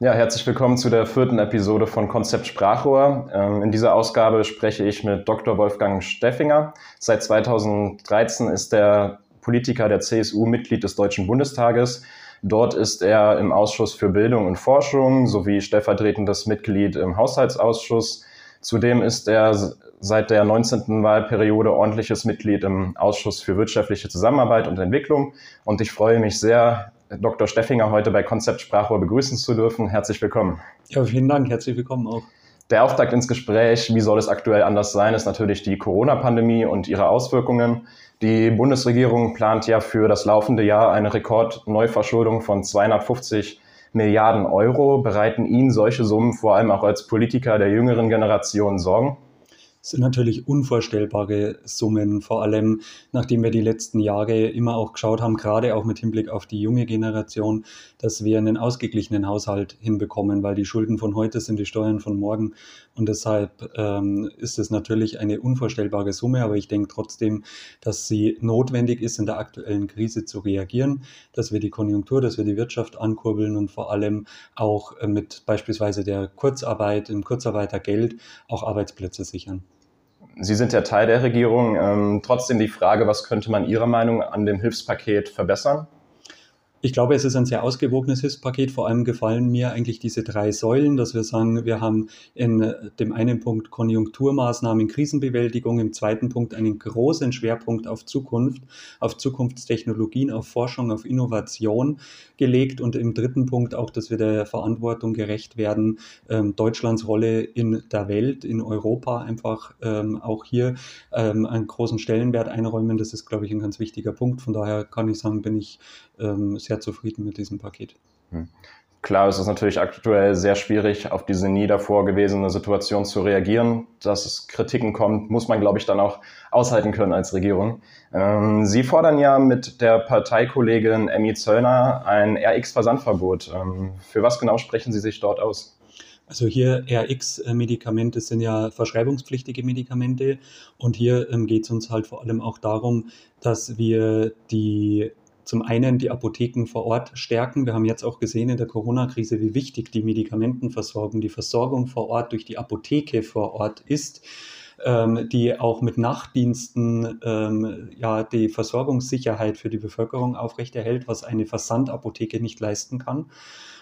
Ja, herzlich willkommen zu der vierten Episode von Konzept Sprachrohr. Ähm, in dieser Ausgabe spreche ich mit Dr. Wolfgang Steffinger. Seit 2013 ist er Politiker der CSU Mitglied des Deutschen Bundestages. Dort ist er im Ausschuss für Bildung und Forschung sowie stellvertretendes Mitglied im Haushaltsausschuss. Zudem ist er seit der 19. Wahlperiode ordentliches Mitglied im Ausschuss für wirtschaftliche Zusammenarbeit und Entwicklung. Und ich freue mich sehr, Dr. Steffinger heute bei Konzept Sprachrohr begrüßen zu dürfen. Herzlich willkommen. Ja, vielen Dank. Herzlich willkommen auch. Der Auftakt ins Gespräch, wie soll es aktuell anders sein, ist natürlich die Corona-Pandemie und ihre Auswirkungen. Die Bundesregierung plant ja für das laufende Jahr eine Rekordneuverschuldung von 250 Milliarden Euro. Bereiten Ihnen solche Summen vor allem auch als Politiker der jüngeren Generation Sorgen? Sind natürlich unvorstellbare Summen, vor allem nachdem wir die letzten Jahre immer auch geschaut haben, gerade auch mit Hinblick auf die junge Generation, dass wir einen ausgeglichenen Haushalt hinbekommen, weil die Schulden von heute sind die Steuern von morgen und deshalb ähm, ist es natürlich eine unvorstellbare Summe, aber ich denke trotzdem, dass sie notwendig ist, in der aktuellen Krise zu reagieren, dass wir die Konjunktur, dass wir die Wirtschaft ankurbeln und vor allem auch äh, mit beispielsweise der Kurzarbeit, im Kurzarbeitergeld auch Arbeitsplätze sichern. Sie sind ja Teil der Regierung. Ähm, trotzdem die Frage, was könnte man Ihrer Meinung an dem Hilfspaket verbessern? Ich glaube, es ist ein sehr ausgewogenes Hilfspaket. Vor allem gefallen mir eigentlich diese drei Säulen, dass wir sagen, wir haben in dem einen Punkt Konjunkturmaßnahmen, Krisenbewältigung, im zweiten Punkt einen großen Schwerpunkt auf Zukunft, auf Zukunftstechnologien, auf Forschung, auf Innovation gelegt und im dritten Punkt auch, dass wir der Verantwortung gerecht werden, ähm, Deutschlands Rolle in der Welt, in Europa einfach ähm, auch hier ähm, einen großen Stellenwert einräumen. Das ist, glaube ich, ein ganz wichtiger Punkt. Von daher kann ich sagen, bin ich ähm, sehr zufrieden mit diesem Paket. Hm. Klar, es ist natürlich aktuell sehr schwierig, auf diese nie davor gewesene Situation zu reagieren. Dass es Kritiken kommt, muss man, glaube ich, dann auch aushalten können als Regierung. Ähm, Sie fordern ja mit der Parteikollegin Emmy Zöllner ein RX-Versandverbot. Ähm, für was genau sprechen Sie sich dort aus? Also hier RX-Medikamente sind ja verschreibungspflichtige Medikamente und hier ähm, geht es uns halt vor allem auch darum, dass wir die zum einen die Apotheken vor Ort stärken. Wir haben jetzt auch gesehen in der Corona-Krise, wie wichtig die Medikamentenversorgung, die Versorgung vor Ort durch die Apotheke vor Ort ist. Ähm, die auch mit Nachtdiensten ähm, ja die Versorgungssicherheit für die Bevölkerung aufrechterhält, was eine Versandapotheke nicht leisten kann.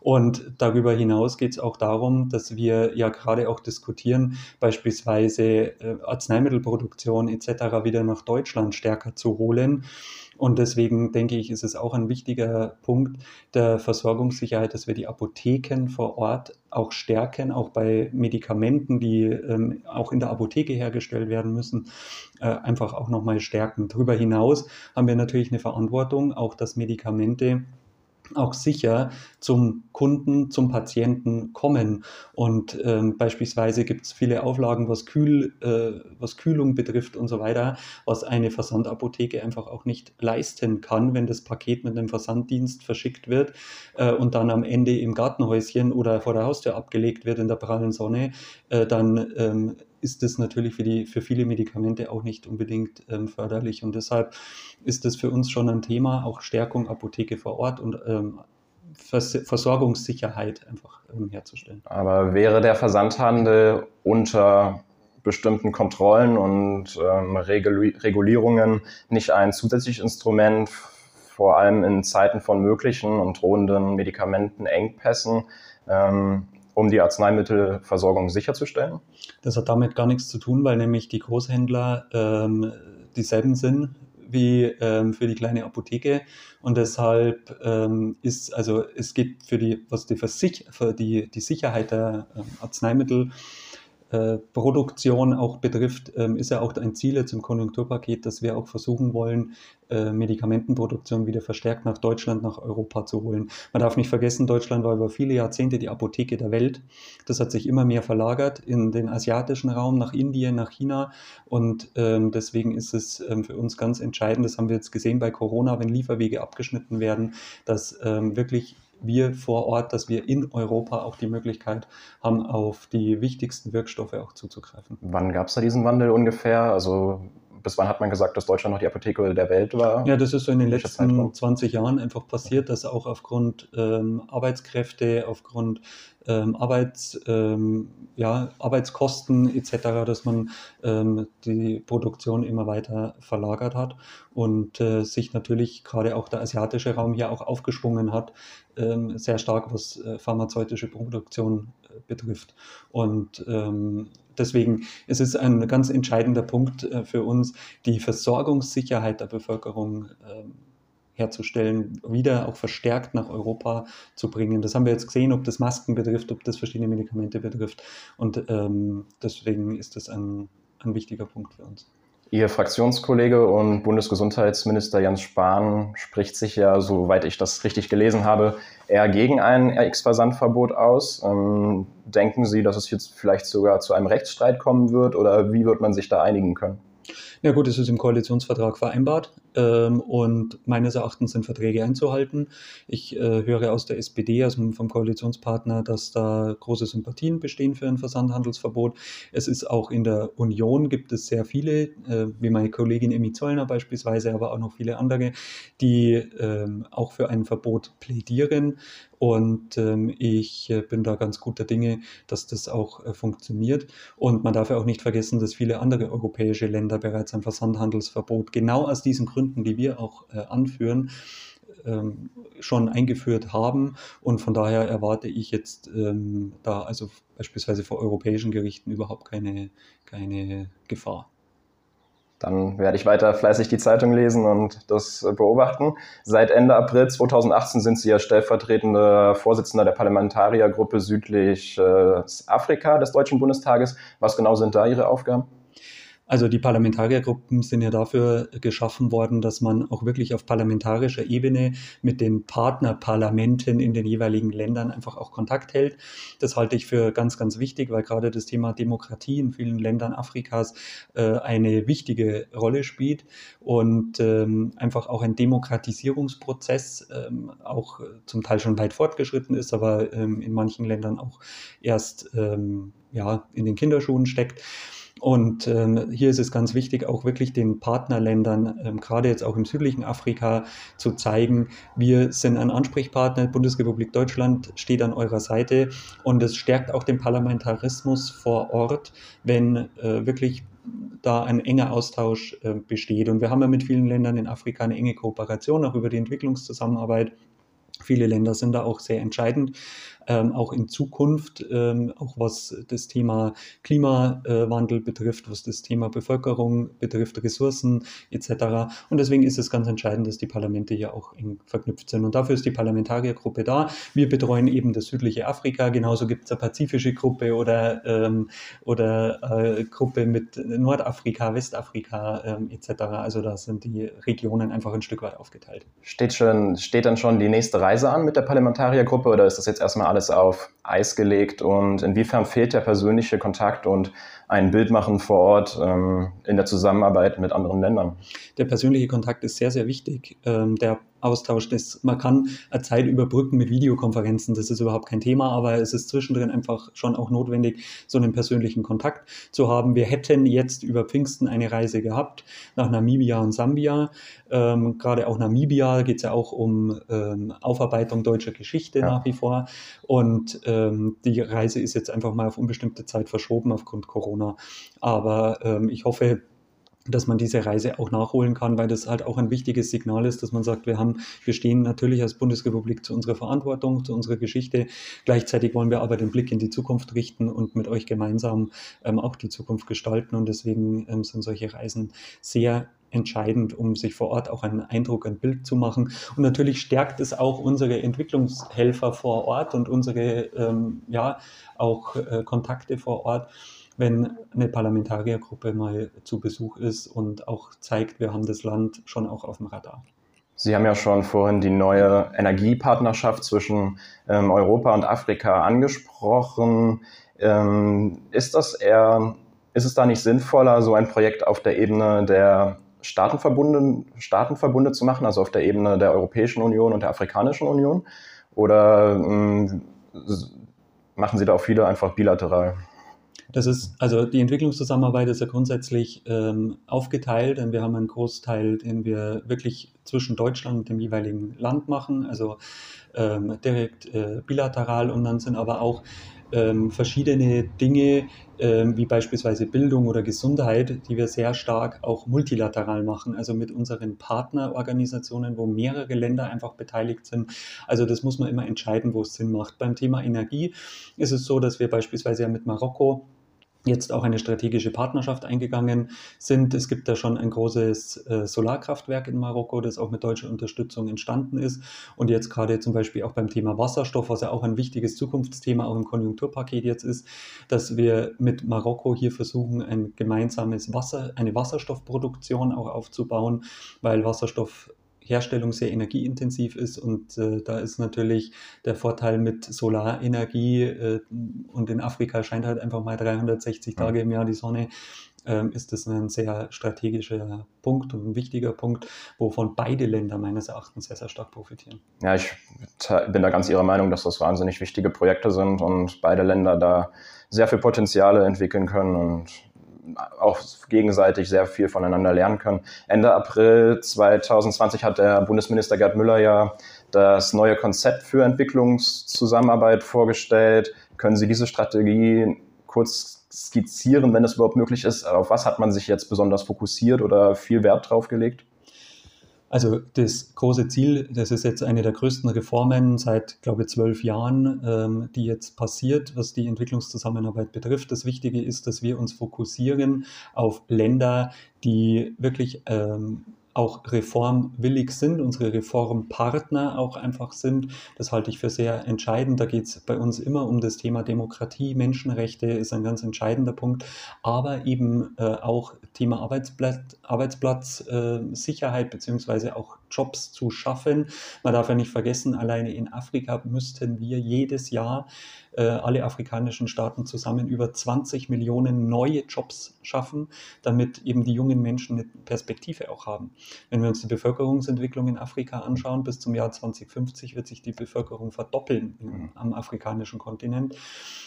Und darüber hinaus geht es auch darum, dass wir ja gerade auch diskutieren, beispielsweise äh, Arzneimittelproduktion etc. wieder nach Deutschland stärker zu holen. Und deswegen denke ich, ist es auch ein wichtiger Punkt der Versorgungssicherheit, dass wir die Apotheken vor Ort auch stärken, auch bei Medikamenten, die ähm, auch in der Apotheke hergestellt werden müssen, äh, einfach auch nochmal stärken. Darüber hinaus haben wir natürlich eine Verantwortung, auch dass Medikamente auch sicher zum Kunden, zum Patienten kommen. Und ähm, beispielsweise gibt es viele Auflagen, was, Kühl, äh, was Kühlung betrifft und so weiter, was eine Versandapotheke einfach auch nicht leisten kann, wenn das Paket mit einem Versanddienst verschickt wird äh, und dann am Ende im Gartenhäuschen oder vor der Haustür abgelegt wird in der prallen Sonne, äh, dann ähm, ist das natürlich für, die, für viele Medikamente auch nicht unbedingt ähm, förderlich. Und deshalb ist das für uns schon ein Thema, auch Stärkung Apotheke vor Ort und ähm, Vers Versorgungssicherheit einfach ähm, herzustellen. Aber wäre der Versandhandel unter bestimmten Kontrollen und ähm, Regulierungen nicht ein zusätzliches Instrument, vor allem in Zeiten von möglichen und drohenden Medikamentenengpässen, ähm, um die Arzneimittelversorgung sicherzustellen? Das hat damit gar nichts zu tun, weil nämlich die Großhändler ähm, dieselben sind wie ähm, für die kleine Apotheke und deshalb ähm, ist also es geht für die was die, Versich für die, die Sicherheit der ähm, Arzneimittel äh, Produktion auch betrifft, ähm, ist ja auch ein Ziel jetzt im Konjunkturpaket, dass wir auch versuchen wollen, äh, Medikamentenproduktion wieder verstärkt nach Deutschland, nach Europa zu holen. Man darf nicht vergessen, Deutschland war über viele Jahrzehnte die Apotheke der Welt. Das hat sich immer mehr verlagert in den asiatischen Raum, nach Indien, nach China. Und ähm, deswegen ist es ähm, für uns ganz entscheidend, das haben wir jetzt gesehen bei Corona, wenn Lieferwege abgeschnitten werden, dass wirklich wir vor Ort, dass wir in Europa auch die Möglichkeit haben, auf die wichtigsten Wirkstoffe auch zuzugreifen. Wann gab es da diesen Wandel ungefähr? Also bis wann hat man gesagt, dass Deutschland noch die Apotheke der Welt war? Ja, das ist so in den letzten Zeitraum? 20 Jahren einfach passiert, dass auch aufgrund ähm, Arbeitskräfte, aufgrund ähm, Arbeits, ähm, ja, Arbeitskosten etc., dass man ähm, die Produktion immer weiter verlagert hat und äh, sich natürlich gerade auch der asiatische Raum hier auch aufgeschwungen hat, ähm, sehr stark was äh, pharmazeutische Produktion betrifft. Und ähm, deswegen ist es ein ganz entscheidender Punkt äh, für uns, die Versorgungssicherheit der Bevölkerung ähm, herzustellen, wieder auch verstärkt nach Europa zu bringen. Das haben wir jetzt gesehen, ob das Masken betrifft, ob das verschiedene Medikamente betrifft. Und ähm, deswegen ist das ein, ein wichtiger Punkt für uns. Ihr Fraktionskollege und Bundesgesundheitsminister Jens Spahn spricht sich ja, soweit ich das richtig gelesen habe, eher gegen ein RX-Versandverbot aus. Ähm, denken Sie, dass es jetzt vielleicht sogar zu einem Rechtsstreit kommen wird oder wie wird man sich da einigen können? Ja gut, es ist im Koalitionsvertrag vereinbart ähm, und meines Erachtens sind Verträge einzuhalten. Ich äh, höre aus der SPD, also vom Koalitionspartner, dass da große Sympathien bestehen für ein Versandhandelsverbot. Es ist auch in der Union gibt es sehr viele, äh, wie meine Kollegin Emmy Zollner beispielsweise, aber auch noch viele andere, die ähm, auch für ein Verbot plädieren. Und ähm, ich äh, bin da ganz guter Dinge, dass das auch äh, funktioniert. Und man darf ja auch nicht vergessen, dass viele andere europäische Länder bereits ein Versandhandelsverbot genau aus diesen Gründen, die wir auch äh, anführen, ähm, schon eingeführt haben. Und von daher erwarte ich jetzt ähm, da also beispielsweise vor europäischen Gerichten überhaupt keine, keine Gefahr. Dann werde ich weiter fleißig die Zeitung lesen und das beobachten. Seit Ende April 2018 sind Sie ja stellvertretende Vorsitzender der Parlamentariergruppe Südlich äh, Afrika des Deutschen Bundestages. Was genau sind da Ihre Aufgaben? Also die Parlamentariergruppen sind ja dafür geschaffen worden, dass man auch wirklich auf parlamentarischer Ebene mit den Partnerparlamenten in den jeweiligen Ländern einfach auch Kontakt hält. Das halte ich für ganz, ganz wichtig, weil gerade das Thema Demokratie in vielen Ländern Afrikas äh, eine wichtige Rolle spielt und ähm, einfach auch ein Demokratisierungsprozess ähm, auch zum Teil schon weit fortgeschritten ist, aber ähm, in manchen Ländern auch erst ähm, ja, in den Kinderschuhen steckt. Und ähm, hier ist es ganz wichtig, auch wirklich den Partnerländern, ähm, gerade jetzt auch im südlichen Afrika, zu zeigen, wir sind ein Ansprechpartner, Bundesrepublik Deutschland steht an eurer Seite und es stärkt auch den Parlamentarismus vor Ort, wenn äh, wirklich da ein enger Austausch äh, besteht. Und wir haben ja mit vielen Ländern in Afrika eine enge Kooperation, auch über die Entwicklungszusammenarbeit. Viele Länder sind da auch sehr entscheidend ähm, auch in Zukunft, ähm, auch was das Thema Klimawandel betrifft, was das Thema Bevölkerung betrifft, Ressourcen etc. Und deswegen ist es ganz entscheidend, dass die Parlamente hier auch eng verknüpft sind. Und dafür ist die Parlamentariergruppe da. Wir betreuen eben das südliche Afrika, genauso gibt es eine pazifische Gruppe oder, ähm, oder äh, Gruppe mit Nordafrika, Westafrika ähm, etc. Also da sind die Regionen einfach ein Stück weit aufgeteilt. Steht, schon, steht dann schon die nächste Reise an mit der Parlamentariergruppe oder ist das jetzt erstmal alles alles auf Eis gelegt und inwiefern fehlt der persönliche Kontakt und ein Bild machen vor Ort ähm, in der Zusammenarbeit mit anderen Ländern? Der persönliche Kontakt ist sehr, sehr wichtig. Ähm, der Austausch. Das, man kann eine Zeit überbrücken mit Videokonferenzen, das ist überhaupt kein Thema, aber es ist zwischendrin einfach schon auch notwendig, so einen persönlichen Kontakt zu haben. Wir hätten jetzt über Pfingsten eine Reise gehabt nach Namibia und Sambia. Ähm, gerade auch Namibia geht es ja auch um ähm, Aufarbeitung deutscher Geschichte ja. nach wie vor. Und ähm, die Reise ist jetzt einfach mal auf unbestimmte Zeit verschoben aufgrund Corona. Aber ähm, ich hoffe, dass man diese Reise auch nachholen kann, weil das halt auch ein wichtiges Signal ist, dass man sagt, wir haben, wir stehen natürlich als Bundesrepublik zu unserer Verantwortung, zu unserer Geschichte. Gleichzeitig wollen wir aber den Blick in die Zukunft richten und mit euch gemeinsam ähm, auch die Zukunft gestalten. Und deswegen ähm, sind solche Reisen sehr entscheidend, um sich vor Ort auch einen Eindruck, ein Bild zu machen. Und natürlich stärkt es auch unsere Entwicklungshelfer vor Ort und unsere, ähm, ja, auch äh, Kontakte vor Ort wenn eine Parlamentariergruppe mal zu Besuch ist und auch zeigt, wir haben das Land schon auch auf dem Radar. Sie haben ja schon vorhin die neue Energiepartnerschaft zwischen ähm, Europa und Afrika angesprochen. Ähm, ist das eher, ist es da nicht sinnvoller, so ein Projekt auf der Ebene der Staatenverbunde, Staatenverbunde zu machen, also auf der Ebene der Europäischen Union und der Afrikanischen Union? Oder ähm, machen Sie da auch viele einfach bilateral? Das ist, also die Entwicklungszusammenarbeit ist ja grundsätzlich ähm, aufgeteilt, denn wir haben einen Großteil, den wir wirklich zwischen Deutschland und dem jeweiligen Land machen, also ähm, direkt äh, bilateral und dann sind aber auch ähm, verschiedene Dinge, ähm, wie beispielsweise Bildung oder Gesundheit, die wir sehr stark auch multilateral machen, also mit unseren Partnerorganisationen, wo mehrere Länder einfach beteiligt sind. Also das muss man immer entscheiden, wo es Sinn macht. Beim Thema Energie ist es so, dass wir beispielsweise ja mit Marokko jetzt auch eine strategische Partnerschaft eingegangen sind. Es gibt da schon ein großes äh, Solarkraftwerk in Marokko, das auch mit deutscher Unterstützung entstanden ist. Und jetzt gerade zum Beispiel auch beim Thema Wasserstoff, was ja auch ein wichtiges Zukunftsthema auch im Konjunkturpaket jetzt ist, dass wir mit Marokko hier versuchen, ein gemeinsames Wasser, eine Wasserstoffproduktion auch aufzubauen, weil Wasserstoff Herstellung sehr energieintensiv ist und äh, da ist natürlich der Vorteil mit Solarenergie äh, und in Afrika scheint halt einfach mal 360 Tage im Jahr die Sonne, ähm, ist das ein sehr strategischer Punkt und ein wichtiger Punkt, wovon beide Länder meines Erachtens sehr, sehr stark profitieren. Ja, ich bin da ganz Ihrer Meinung, dass das wahnsinnig wichtige Projekte sind und beide Länder da sehr viel Potenziale entwickeln können und auch gegenseitig sehr viel voneinander lernen können. Ende April 2020 hat der Bundesminister Gerd Müller ja das neue Konzept für Entwicklungszusammenarbeit vorgestellt. Können Sie diese Strategie kurz skizzieren, wenn es überhaupt möglich ist? Auf was hat man sich jetzt besonders fokussiert oder viel Wert drauf gelegt? Also das große Ziel, das ist jetzt eine der größten Reformen seit, glaube ich, zwölf Jahren, ähm, die jetzt passiert, was die Entwicklungszusammenarbeit betrifft. Das Wichtige ist, dass wir uns fokussieren auf Länder, die wirklich ähm, auch reformwillig sind, unsere Reformpartner auch einfach sind. Das halte ich für sehr entscheidend. Da geht es bei uns immer um das Thema Demokratie, Menschenrechte ist ein ganz entscheidender Punkt, aber eben äh, auch Thema Arbeitsplatz, Arbeitsplatz äh, Sicherheit beziehungsweise auch Jobs zu schaffen. Man darf ja nicht vergessen, alleine in Afrika müssten wir jedes Jahr äh, alle afrikanischen Staaten zusammen über 20 Millionen neue Jobs schaffen, damit eben die jungen Menschen eine Perspektive auch haben. Wenn wir uns die Bevölkerungsentwicklung in Afrika anschauen, bis zum Jahr 2050 wird sich die Bevölkerung verdoppeln im, am afrikanischen Kontinent.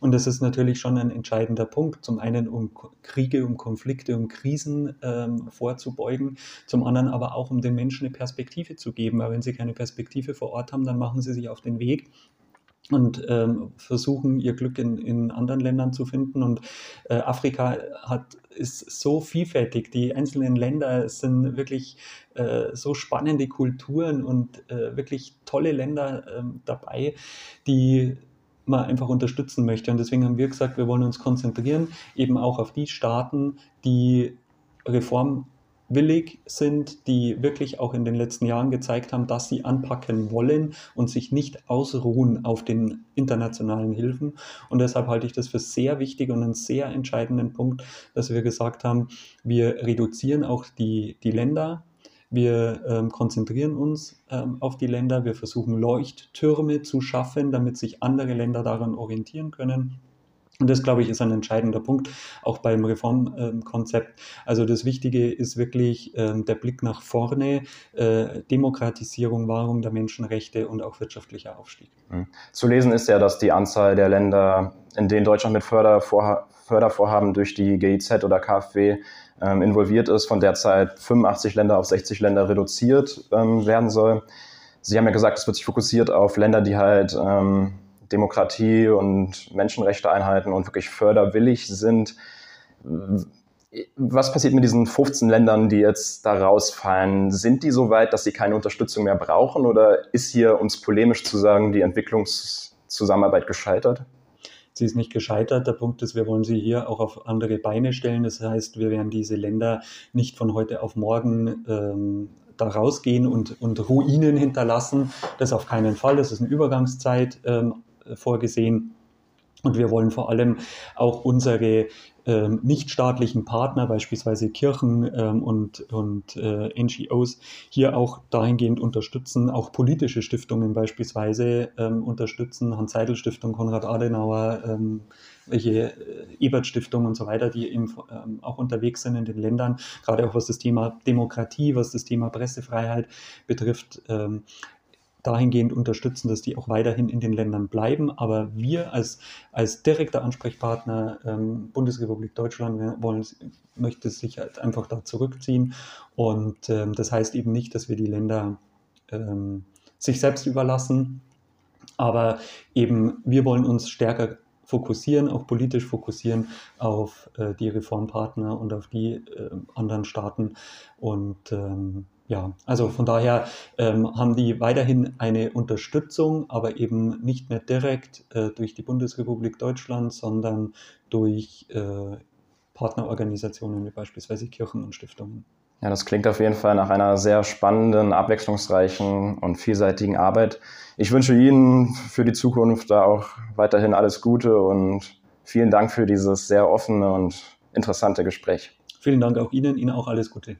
Und das ist natürlich schon ein entscheidender Punkt. Zum einen, um Kriege, um Konflikte, um Krisen ähm, vorzubeugen, zum anderen aber auch, um den Menschen eine Perspektive zu geben. Weil wenn sie keine Perspektive vor Ort haben, dann machen sie sich auf den Weg und ähm, versuchen ihr Glück in, in anderen Ländern zu finden. Und äh, Afrika hat, ist so vielfältig. Die einzelnen Länder sind wirklich äh, so spannende Kulturen und äh, wirklich tolle Länder ähm, dabei, die man einfach unterstützen möchte. Und deswegen haben wir gesagt, wir wollen uns konzentrieren eben auch auf die Staaten, die Reform willig sind, die wirklich auch in den letzten Jahren gezeigt haben, dass sie anpacken wollen und sich nicht ausruhen auf den internationalen Hilfen. Und deshalb halte ich das für sehr wichtig und einen sehr entscheidenden Punkt, dass wir gesagt haben, wir reduzieren auch die, die Länder. Wir ähm, konzentrieren uns ähm, auf die Länder. Wir versuchen Leuchttürme zu schaffen, damit sich andere Länder daran orientieren können. Und das, glaube ich, ist ein entscheidender Punkt, auch beim Reformkonzept. also das Wichtige ist wirklich ähm, der Blick nach vorne, äh, Demokratisierung, Wahrung der Menschenrechte und auch wirtschaftlicher Aufstieg. Mhm. Zu lesen ist ja, dass die Anzahl der Länder, in denen Deutschland mit Fördervorha Fördervorhaben durch die GIZ oder KfW ähm, involviert ist, von derzeit 85 Länder auf 60 Länder reduziert ähm, werden soll. Sie haben ja gesagt, es wird sich fokussiert auf Länder, die halt Demokratie und Menschenrechte einhalten und wirklich förderwillig sind. Was passiert mit diesen 15 Ländern, die jetzt da rausfallen? Sind die so weit, dass sie keine Unterstützung mehr brauchen oder ist hier, uns polemisch zu sagen, die Entwicklungszusammenarbeit gescheitert? Sie ist nicht gescheitert. Der Punkt ist, wir wollen sie hier auch auf andere Beine stellen. Das heißt, wir werden diese Länder nicht von heute auf morgen ähm, da rausgehen und, und Ruinen hinterlassen. Das auf keinen Fall. Das ist eine Übergangszeit. Ähm, vorgesehen. Und wir wollen vor allem auch unsere ähm, nichtstaatlichen Partner, beispielsweise Kirchen ähm, und, und äh, NGOs, hier auch dahingehend unterstützen, auch politische Stiftungen beispielsweise ähm, unterstützen, Hans-Seidel-Stiftung, Konrad Adenauer, ähm, welche äh, Ebert-Stiftung und so weiter, die eben ähm, auch unterwegs sind in den Ländern, gerade auch was das Thema Demokratie, was das Thema Pressefreiheit betrifft. Ähm, dahingehend unterstützen, dass die auch weiterhin in den Ländern bleiben. Aber wir als, als direkter Ansprechpartner ähm, Bundesrepublik Deutschland wollen, möchte sich halt einfach da zurückziehen. Und ähm, das heißt eben nicht, dass wir die Länder ähm, sich selbst überlassen. Aber eben, wir wollen uns stärker fokussieren, auch politisch fokussieren auf äh, die Reformpartner und auf die äh, anderen Staaten. Und ähm, ja, also von daher ähm, haben die weiterhin eine Unterstützung, aber eben nicht mehr direkt äh, durch die Bundesrepublik Deutschland, sondern durch äh, Partnerorganisationen wie beispielsweise Kirchen und Stiftungen. Ja, das klingt auf jeden Fall nach einer sehr spannenden, abwechslungsreichen und vielseitigen Arbeit. Ich wünsche Ihnen für die Zukunft da auch weiterhin alles Gute und vielen Dank für dieses sehr offene und interessante Gespräch. Vielen Dank auch Ihnen, Ihnen auch alles Gute.